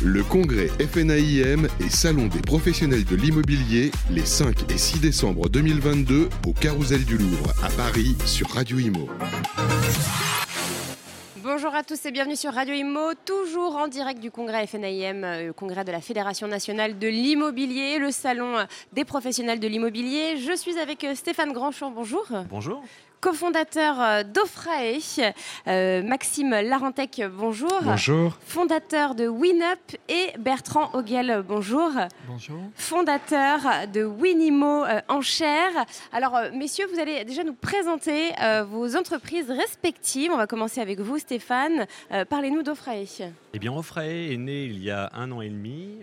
Le congrès FNAIM et Salon des professionnels de l'immobilier les 5 et 6 décembre 2022 au Carousel du Louvre à Paris sur Radio Imo. Bonjour à tous et bienvenue sur Radio Imo, toujours en direct du congrès FNAIM, euh, le congrès de la Fédération nationale de l'immobilier, le salon des professionnels de l'immobilier. Je suis avec euh, Stéphane Grandchamp, bonjour. Bonjour cofondateur euh, d'Ofrae, euh, Maxime Larentec, bonjour. Bonjour. Fondateur de WinUp et Bertrand Oguel, bonjour. Bonjour. Fondateur de Winimo euh, Enchères. Alors, messieurs, vous allez déjà nous présenter vos entreprises respectives. On va commencer avec vous, Stéphane. Parlez-nous d'Ofrae. Eh bien, Ofrae est né il y a un an et demi.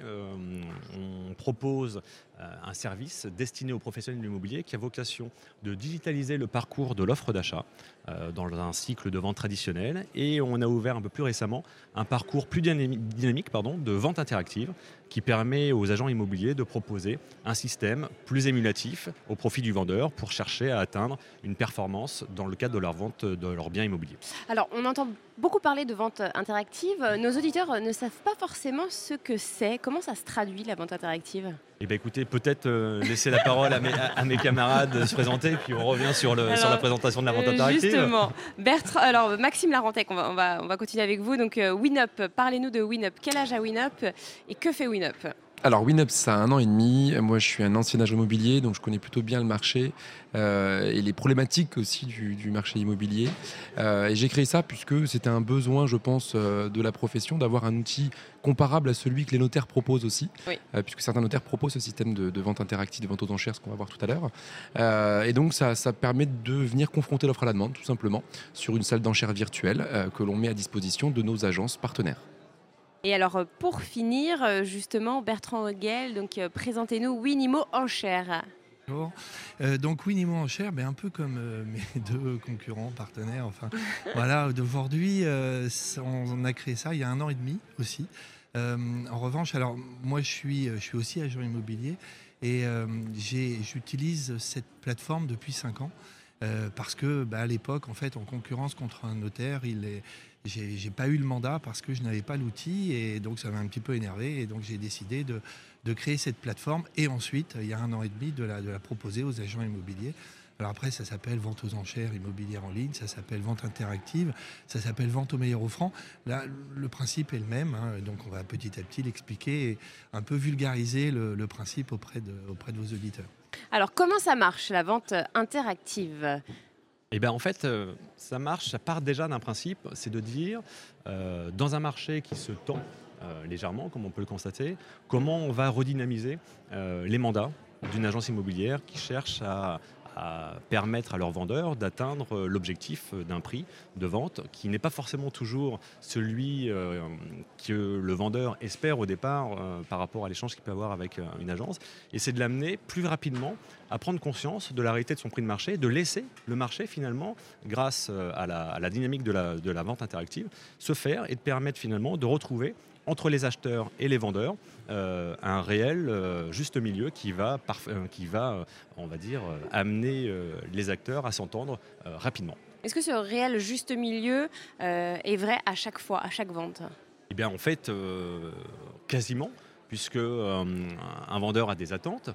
on propose euh, un service destiné aux professionnels de l'immobilier qui a vocation de digitaliser le parcours de l'offre d'achat. euh, dans un cycle de vente traditionnel. Et on a ouvert un peu plus récemment un parcours plus dynamique pardon, de vente interactive qui permet aux agents immobiliers de proposer un système plus émulatif au profit du vendeur pour chercher à atteindre une performance dans le cadre de leur vente de leurs biens immobiliers. Alors, on entend beaucoup parler de vente interactive. Nos auditeurs ne savent pas forcément ce que c'est. Comment ça se traduit la vente interactive? Eh bien, écoutez, peut-être euh, laisser la parole à mes, camarades de se présenter, puis on revient sur, le, sur la présentation de la vente interactive. Justement. Bertrand, alors, Maxime Larentec, on va, on, va, on va continuer avec vous. Donc, euh, WinUp, parlez-nous de WinUp. Quel âge a WinUp et que fait WinUp alors WinUp, ça a un an et demi. Moi, je suis un ancien agent immobilier, donc je connais plutôt bien le marché euh, et les problématiques aussi du, marché immobilier. Euh, et j'ai créé ça puisque c'était un besoin, je pense, euh, de la profession d'avoir un outil comparable à celui que les notaires proposent aussi, puisque certains notaires proposent ce système de, vente interactive, de vente aux enchères, ce qu'on va voir tout à l'heure. et donc, ça, ça permet de venir confronter l'offre à la demande, tout simplement, sur une salle d'enchères virtuelle que l'on met à disposition de nos agences partenaires. Et alors, euh, pour finir, euh, justement, Bertrand Hoguel, donc euh, présentez-nous Winimo Enchères. Bonjour. donc Winimo Enchères, ben, un peu comme mes deux concurrents, partenaires, enfin voilà, d'aujourd'hui, on a créé ça il y a un an et demi aussi. en revanche, alors moi je suis, je suis aussi agent immobilier et j'utilise cette plateforme depuis cinq ans. Parce que bah, à l'époque, en fait, en concurrence contre un notaire, il est, j'ai pas eu le mandat parce que je n'avais pas l'outil et donc ça m'a un petit peu énervé et donc j'ai décidé de, créer cette plateforme et ensuite, il y a un an et demi, de la proposer aux agents immobiliers. Alors après, ça s'appelle vente aux enchères immobilières en ligne, ça s'appelle vente interactive, ça s'appelle vente au meilleur offrant. Là, le principe est le même, hein, donc on va petit à petit l'expliquer et un peu vulgariser le, le principe auprès de, auprès de vos auditeurs. Alors comment ça marche, la vente interactive? Eh bien, en fait, euh, ça marche, ça part déjà d'un principe, c'est de dire, euh, dans un marché qui se tend euh, légèrement, comme on peut le constater, comment on va redynamiser les mandats d'une agence immobilière qui cherche à, à permettre à leurs vendeurs d'atteindre l'objectif d'un prix de vente qui n'est pas forcément toujours celui euh, que le vendeur espère au départ euh, par rapport à l'échange qu'il peut avoir avec euh, une agence. Et c'est de l'amener plus rapidement à prendre conscience de la réalité de son prix de marché, de laisser le marché finalement, grâce à la, dynamique de la vente interactive, se faire et de permettre finalement de retrouver entre les acheteurs et les vendeurs euh, un réel euh, juste milieu qui va, euh, qui va on va dire, amener les acteurs à s'entendre rapidement. Est-ce que ce réel juste milieu est vrai à chaque fois, à chaque vente? Eh bien, en fait, quasiment puisque un vendeur a des attentes.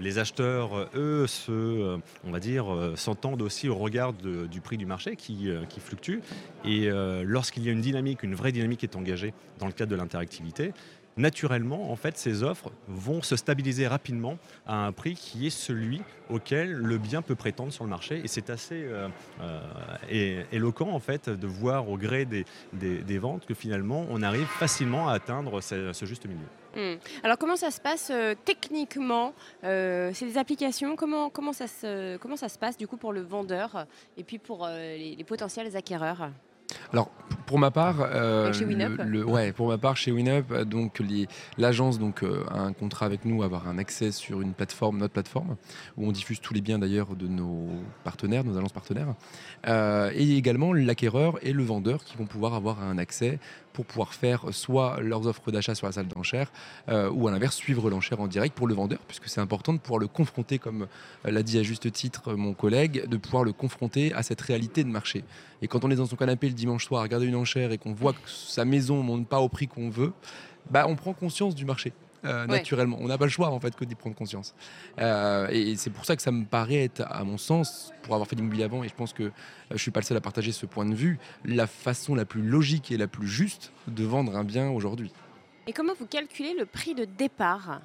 les acheteurs, eux, se, on va dire, s'entendent aussi au regard du prix du marché qui, fluctue. Et lorsqu'il y a une dynamique, une vraie dynamique est engagée dans le cadre de l'interactivité, naturellement, en fait, ces offres vont se stabiliser rapidement à un prix qui est celui auquel le bien peut prétendre sur le marché. Et c'est assez euh, euh, éloquent, en fait, de voir au gré des, des, ventes que finalement, on arrive facilement à atteindre ce, juste milieu. Hmm. Alors comment ça se passe euh, techniquement C'est des applications? Comment, comment, ça se, comment ça se passe du coup pour le vendeur et puis pour les, les potentiels acquéreurs? Alors, pour ma part, euh, chez le, ouais, pour ma part chez WinUp, donc l'agence donc euh, a un contrat avec nous, avoir un accès sur une plateforme, notre plateforme, où on diffuse tous les biens d'ailleurs de nos partenaires, nos agences partenaires, euh, et également l'acquéreur et le vendeur qui vont pouvoir avoir un accès pour pouvoir faire soit leurs offres d'achat sur la salle d'enchères euh, ou à l'inverse suivre l'enchère en direct pour le vendeur, puisque c'est important de pouvoir le confronter, comme euh, l'a dit à juste titre mon collègue, de pouvoir le confronter à cette réalité de marché. Et quand on est dans son canapé le dimanche soir à regarder une enchères et qu'on voit que sa maison ne monte pas au prix qu'on veut, bah, on prend conscience du marché. Euh, Ouais. naturellement, on n'a pas le choix en fait que d'y prendre conscience. Euh, et c'est pour ça que ça me paraît être, à mon sens, pour avoir fait de l'immobilier avant, et je pense que euh, je suis pas le seul à partager ce point de vue, la façon la plus logique et la plus juste de vendre un bien aujourd'hui. Et comment vous calculez le prix de départ?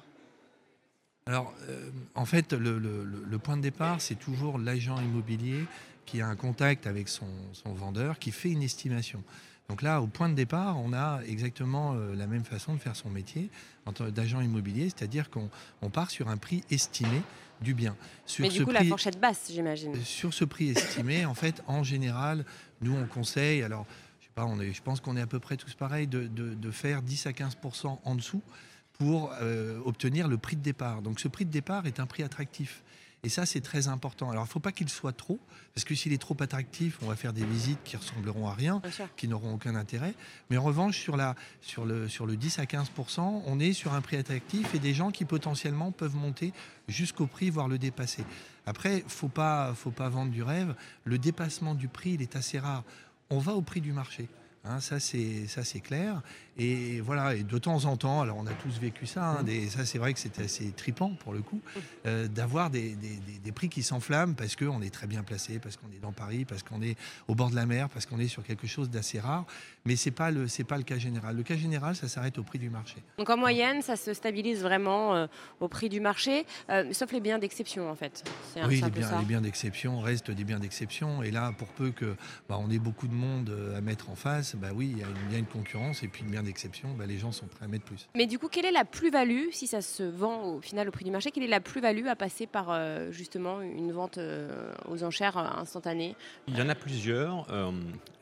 Alors, euh, en fait, le, le- le- le point de départ, c'est toujours l'agent immobilier qui a un contact avec son, son vendeur, qui fait une estimation. Donc là, au point de départ, on a exactement euh, la même façon de faire son métier d'agent immobilier, c'est-à-dire qu'on on part sur un prix estimé du bien. Sur Mais ce du coup, la prix- fourchette basse, j'imagine. sur ce prix estimé, en fait, en général, nous, on conseille, alors, je sais pas, on est, je pense qu'on est à peu près tous pareils, de, de- de faire 10 à 15 en dessous pour euh, obtenir le prix de départ. Donc, ce prix de départ est un prix attractif. Et ça, c'est très important. Alors, il ne faut pas qu'il soit trop, parce que s'il est trop attractif, on va faire des visites qui ressembleront à rien qui n'auront aucun intérêt. Mais en revanche, sur, la, sur, le, sur le 10 à 15% on est sur un prix attractif et des gens qui potentiellement peuvent monter jusqu'au prix, voire le dépasser. Après, il faut pas, faut pas vendre du rêve. Le dépassement du prix, il est assez rare. On va au prix du marché. Hein, ça, c'est clair. Et voilà, et de temps en temps, alors on a tous vécu ça, hein, des- ça c'est vrai que c'était assez tripant pour le coup, euh, d'avoir des, des- des- prix qui s'enflamment parce qu'on est très bien placé, parce qu'on est dans Paris, parce qu'on est au bord de la mer, parce qu'on est sur quelque chose d'assez rare. Mais ce n'est pas, le- c'est pas le cas général. Le cas général, ça s'arrête au prix du marché. Donc en moyenne, ça se stabilise vraiment euh, au prix du marché, euh, sauf les biens d'exception en fait. C'est un, Oui, c'est les biens, ça. les biens d'exception restent des biens d'exception. Et là, pour peu que bah, on ait beaucoup de monde à mettre en face, bah oui, il y, a une- il y a une concurrence. Et puis, le bien d'exception, bah, les gens sont prêts à mettre plus. Mais du coup, quelle est la plus-value, si ça se vend au final au prix du marché, quelle est la plus-value à passer par euh, justement une vente euh, aux enchères euh, instantanée Il y en a plusieurs. Euh,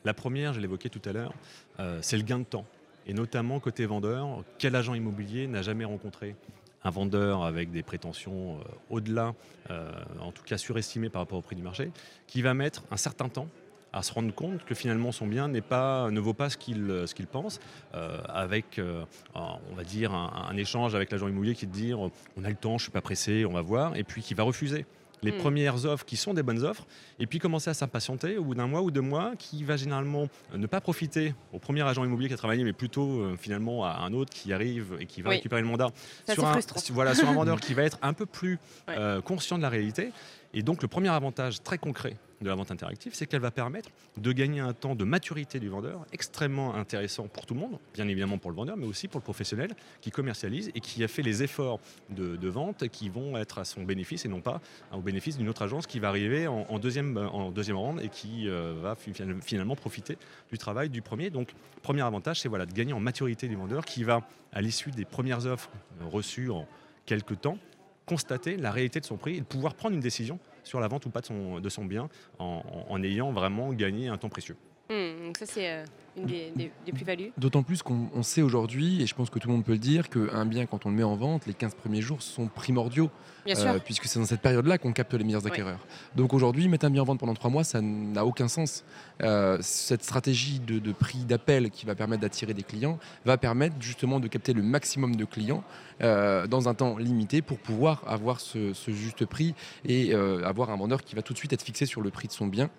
la première, je l'évoquais tout à l'heure, euh, c'est le gain de temps. Et notamment côté vendeur, quel agent immobilier n'a jamais rencontré un vendeur avec des prétentions euh, au-delà, euh, en tout cas surestimées par rapport au prix du marché, qui va mettre un certain temps à se rendre compte que finalement son bien pas, ne vaut pas ce qu'il qu'il pense, euh, avec, euh, on va dire, un, un échange avec l'agent immobilier qui te dit euh, on a le temps, je suis pas pressé, on va voir, et puis qui va refuser les Mm. premières offres qui sont des bonnes offres, et puis commencer à s'impatienter au bout d'un mois ou deux mois, qui va généralement euh, ne pas profiter au premier agent immobilier qui a travaillé, mais plutôt euh, finalement à un autre qui arrive et qui va Oui. récupérer le mandat Ça, sur un, frustrant. sur- voilà, sur un vendeur qui va être un peu plus Ouais. euh, conscient de la réalité. Et donc le premier avantage très concret de la vente interactive, c'est qu'elle va permettre de gagner un temps de maturité du vendeur extrêmement intéressant pour tout le monde, bien évidemment pour le vendeur, mais aussi pour le professionnel qui commercialise et qui a fait les efforts de, vente qui vont être à son bénéfice et non pas au bénéfice d'une autre agence qui va arriver en, deuxième, en deuxième et qui euh, va fi- finalement profiter du travail du premier. Donc premier avantage, c'est voilà, de gagner en maturité du vendeur qui va, à l'issue des premières offres reçues en quelques temps, constater la réalité de son prix et de pouvoir prendre une décision sur la vente ou pas de son, bien en, en- en ayant vraiment gagné un temps précieux. Hmm, Donc ça, c'est euh, une des, des- des plus-values. D'autant plus qu'on on sait aujourd'hui, et je pense que tout le monde peut le dire, qu'un bien, quand on le met en vente, les 15 premiers jours sont primordiaux, Bien euh, sûr. puisque c'est dans cette période-là qu'on capte les meilleurs acquéreurs. Donc aujourd'hui, mettre un bien en vente pendant trois mois, ça n'a aucun sens. Euh, cette stratégie de, de prix d'appel qui va permettre d'attirer des clients va permettre justement de capter le maximum de clients dans un temps limité pour pouvoir avoir ce, ce juste prix et avoir un vendeur qui va tout de suite être fixé sur le prix de son bien.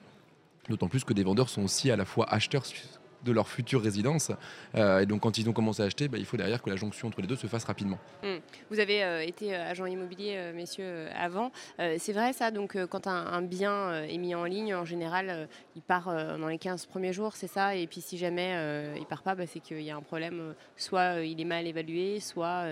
D'autant plus que des vendeurs sont aussi à la fois acheteurs de leur future résidence. Euh, et donc quand ils ont commencé à acheter, bah, il faut derrière que la jonction entre les deux se fasse rapidement. Vous avez euh, été euh, agent immobilier, messieurs, avant. C'est vrai ça, donc quand un, bien est mis en ligne, en général, il part dans les 15 premiers jours, c'est ça? Et puis si jamais il part pas, bah, c'est qu'il y a un problème. soit il est mal évalué, soit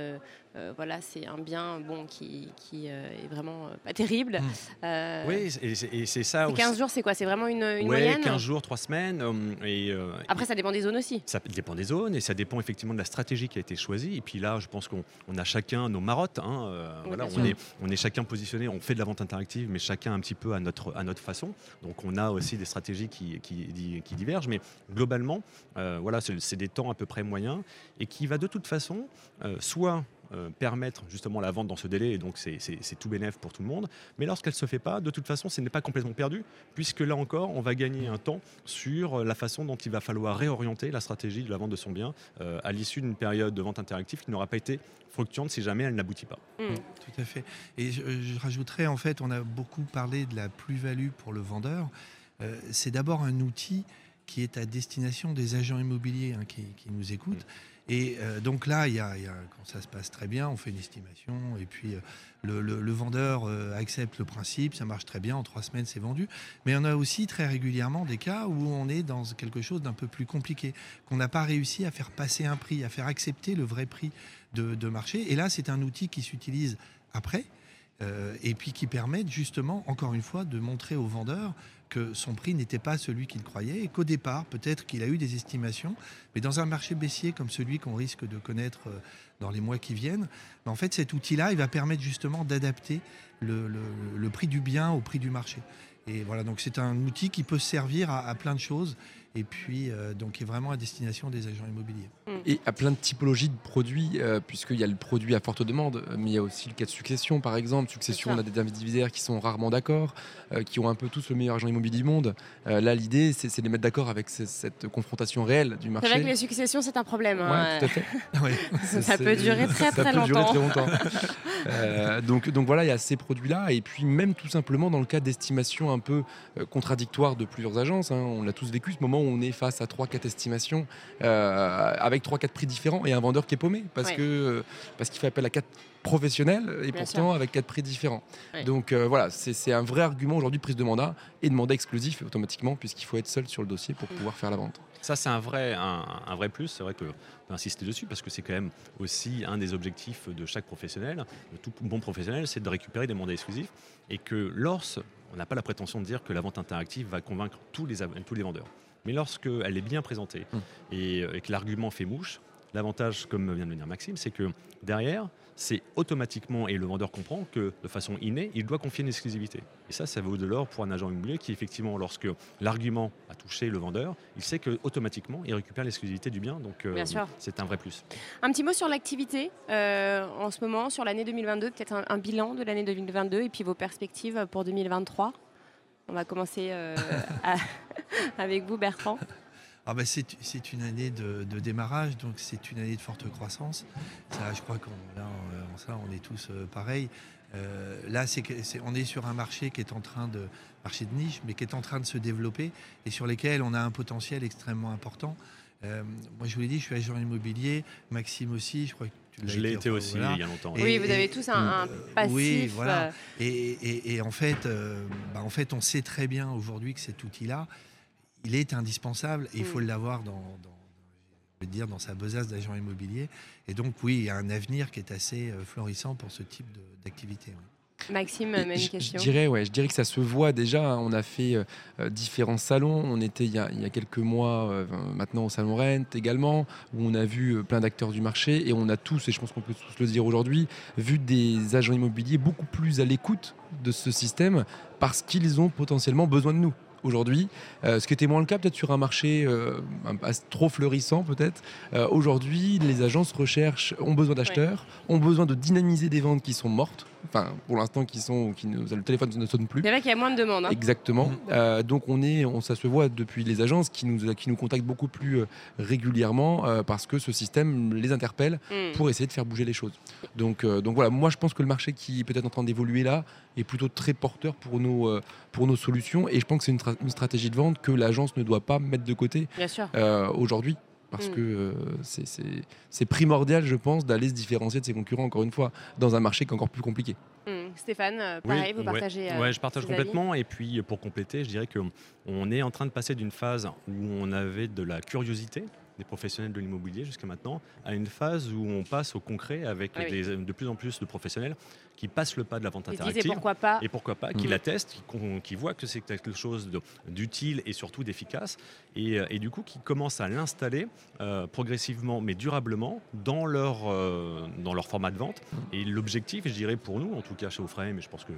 euh, voilà, c'est un bien bon, qui, qui euh, est vraiment euh, pas terrible. Mm. Euh, Oui, et c'est- ça aussi. 15 jours, c'est quoi? C'est vraiment une, une Ouais, moyenne? 15 jours, 3 semaines. et, Après, ça dépend des zones aussi. Ça dépend des zones et ça dépend effectivement de la stratégie qui a été choisie. Et puis là, je pense qu'on on a chacun nos marottes. hein, Oui, voilà, on, est, on est chacun positionné, on fait de la vente interactive, mais chacun un petit peu à notre, à notre façon. Donc on a aussi des stratégies qui, qui, qui divergent. Mais globalement, voilà, c'est des temps à peu près moyens et qui va de toute façon soit euh, permettre justement la vente dans ce délai, et donc c'est- tout bénéf pour tout le monde. Mais lorsqu'elle ne se fait pas, de toute façon, ce n'est pas complètement perdu, puisque là encore, on va gagner un temps sur euh, la façon dont il va falloir réorienter la stratégie de la vente de son bien euh, à l'issue d'une période de vente interactive qui n'aura pas été fluctuante si jamais elle n'aboutit pas. Hmm. Tout à fait. Et je, je rajouterais, en fait, on a beaucoup parlé de la plus-value pour le vendeur. Euh, c'est d'abord un outil qui est à destination des agents immobiliers hein, qui, qui nous écoutent. Et euh, donc là, quand ça se passe très bien, on fait une estimation et puis euh, le, vendeur euh, accepte le principe, ça marche très bien, en trois semaines c'est vendu. Mais on a aussi très régulièrement des cas où on est dans quelque chose d'un peu plus compliqué, qu'on n'a pas réussi à faire passer un prix, à faire accepter le vrai prix de, marché. Et là, c'est un outil qui s'utilise après. et puis qui permet justement, encore une fois, de montrer au vendeur que son prix n'était pas celui qu'il croyait et qu'au départ, peut-être qu'il a eu des estimations, mais dans un marché baissier comme celui qu'on risque de connaître euh, dans les mois qui viennent, ben, en fait, cet outil-là, il va permettre justement d'adapter le, le- le prix du bien au prix du marché. Et voilà, donc c'est un outil qui peut servir à, à plein de choses et puis euh, donc qui est vraiment à destination des agents immobiliers. Et à plein de typologies de produits, euh, puisqu'il y a le produit à forte demande, mais il y a aussi le cas de succession, par exemple. Succession, on a des indivisaires qui sont rarement d'accord, euh, qui ont un peu tous le meilleur agent immobilier du monde. Euh, là, l'idée, c'est de les mettre d'accord avec ce- cette confrontation réelle du marché. C'est vrai que les successions, c'est un problème. Ouais, hein. tout à fait. Ouais. Ça peut durer très, ça très peut durer longtemps. très longtemps. Euh, donc, donc voilà, il y a ces produits-là. Et puis même tout simplement dans le cas d'estimations un peu euh, contradictoires de plusieurs agences, hein, on a tous vécu ce moment où on est face à 3-4 estimations euh, avec 3-4 prix différents et un vendeur qui est paumé parce Ouais. que parce qu'il fait appel à 4 professionnels et Bien pourtant avec 4 prix différents. Ouais. Donc euh, voilà, c'est un vrai argument aujourd'hui de prise de mandat et de mandat exclusif automatiquement puisqu'il faut être seul sur le dossier pour Mm. pouvoir faire la vente. Ça, c'est un vrai, un, un vrai plus. C'est vrai que peut insister dessus parce que c'est quand même aussi un des objectifs de chaque professionnel. De tout bon professionnel, c'est de récupérer des mandats exclusifs et que lorsque on n'a pas la prétention de dire que la vente interactive va convaincre tous les, tous les vendeurs. Mais lorsqu'elle est bien présentée Mm. et, euh, et que l'argument fait mouche, l'avantage, comme vient de le dire Maxime, c'est que derrière, c'est automatiquement, et le vendeur comprend que de façon innée, il doit confier une exclusivité. Et ça, ça vaut de l'or pour un agent immobilier qui, effectivement, lorsque l'argument a touché le vendeur, il sait que automatiquement, il récupère l'exclusivité du bien. Donc, euh, c'est un vrai plus. Un petit mot sur l'activité euh, en ce moment, sur l'année 2022, peut-être un, un bilan de l'année 2022 et puis vos perspectives pour 2023. On va commencer euh, à- avec vous, Bertrand. Ah bah c'est, c'est une année de, de démarrage, donc c'est une année de forte croissance. Ça, je crois qu'on en ça, on est tous euh, pareils. Euh, là, c'est, on est sur un marché qui est en train de marché de niche, mais qui est en train de se développer et sur lesquels on a un potentiel extrêmement important. Euh, moi, je vous l'ai dit, je suis agent immobilier. Maxime aussi, je crois que tu l'as Je l'ai été enfin, aussi voilà. il y a longtemps. Et- oui, vous avez tous un, un euh, passif. oui, voilà. euh, Et, et- et en, fait, euh, bah, en fait, on sait très bien aujourd'hui que cet outil-là, il est indispensable et il faut Mm. l'avoir dans, dire, dans sa besace d'agent immobilier. Et donc, oui, il y a un avenir qui est assez euh, florissant pour ce type d'activité. oui. Maxime, même je- question. Je dirais, ouais, je dirais que ça se voit déjà. hein. On a fait euh, euh, différents salons. On était il y a, il y a quelques mois euh, maintenant au salon Rent également, où on a vu euh, plein d'acteurs du marché et on a tous, et je pense qu'on peut tous le dire aujourd'hui, vu des agents immobiliers beaucoup plus à l'écoute de ce système parce qu'ils ont potentiellement besoin de nous. Aujourd'hui, Euh, ce qui était moins le cas peut-être sur un marché euh, trop fleurissant peut-être. Euh, Aujourd'hui, les agences recherchent, ont besoin d'acheteurs, ont besoin de dynamiser des ventes qui sont mortes, enfin pour l'instant qui sont, qui ne, le téléphone ne sonne plus. C'est vrai qu'il y a moins de demandes. hein. Exactement. Mhm. Euh, donc on est, on, ça se voit depuis les agences qui nous, qui nous contactent beaucoup plus euh, régulièrement euh, parce que ce système les interpelle Mm. pour essayer de faire bouger les choses. Donc, euh, donc voilà, moi je pense que le marché qui est peut-être en train d'évoluer là est plutôt très porteur pour nos, pour nos solutions et je pense que c'est une, tra- une stratégie de vente que l'agence ne doit pas mettre de côté Bien sûr. euh, aujourd'hui. Parce Mm. que euh, c'est- primordial, je pense, d'aller se différencier de ses concurrents, encore une fois, dans un marché qui est encore plus compliqué. Mm. Stéphane, euh, Oui, pareil, vous ouais. partagez. euh, Ouais, je partage complètement. Et puis, pour compléter, je dirais qu'on est en train de passer d'une phase où on avait de la curiosité des professionnels de l'immobilier jusqu'à maintenant à une phase où on passe au concret avec Ah oui. des- de plus en plus de professionnels qui passent le pas de la vente interactive. pourquoi pas. Et pourquoi pas, qui Mhm. la testent, qui, voient que c'est quelque chose d'utile et surtout d'efficace, et, euh, et du coup qui commencent à l'installer euh, progressivement mais durablement dans leur, euh, dans leur format de vente. Et l'objectif, je dirais pour nous, en tout cas chez Oframe, mais je pense que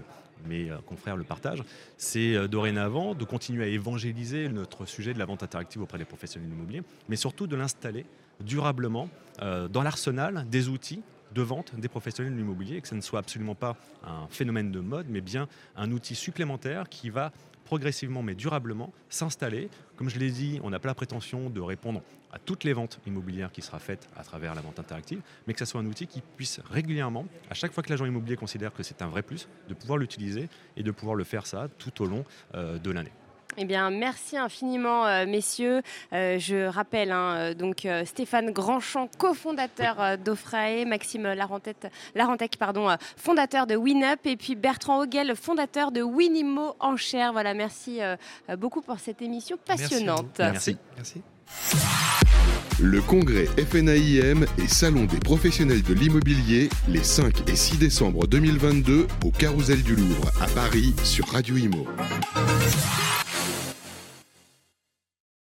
mes euh, confrères le partagent, c'est euh, dorénavant de continuer à évangéliser notre sujet de la vente interactive auprès des professionnels de l'immobilier, mais surtout de l'installer durablement euh, dans l'arsenal des outils de vente des professionnels de l'immobilier, que ce ne soit absolument pas un phénomène de mode, mais bien un outil supplémentaire qui va progressivement mais durablement s'installer. Comme je l'ai dit, on n'a pas la prétention de répondre à toutes les ventes immobilières qui sera faite à travers la vente interactive, mais que ce soit un outil qui puisse régulièrement, à chaque fois que l'agent immobilier considère que c'est un vrai plus, de pouvoir l'utiliser et de pouvoir le faire ça tout au long euh, de l'année. Eh bien, merci infiniment, euh, messieurs. Euh, je rappelle, hein, euh, donc Stéphane Grandchamp, cofondateur d'Offrae, Maxime Larentec, pardon, fondateur de WinUp, et puis Bertrand Hoguel, fondateur de Winimo Enchère. Voilà, merci beaucoup pour cette émission passionnante. Merci. merci. Le congrès FNAIM et Salon des professionnels de l'immobilier les 5 et 6 décembre 2022 au Carousel du Louvre à Paris sur Radio Imo.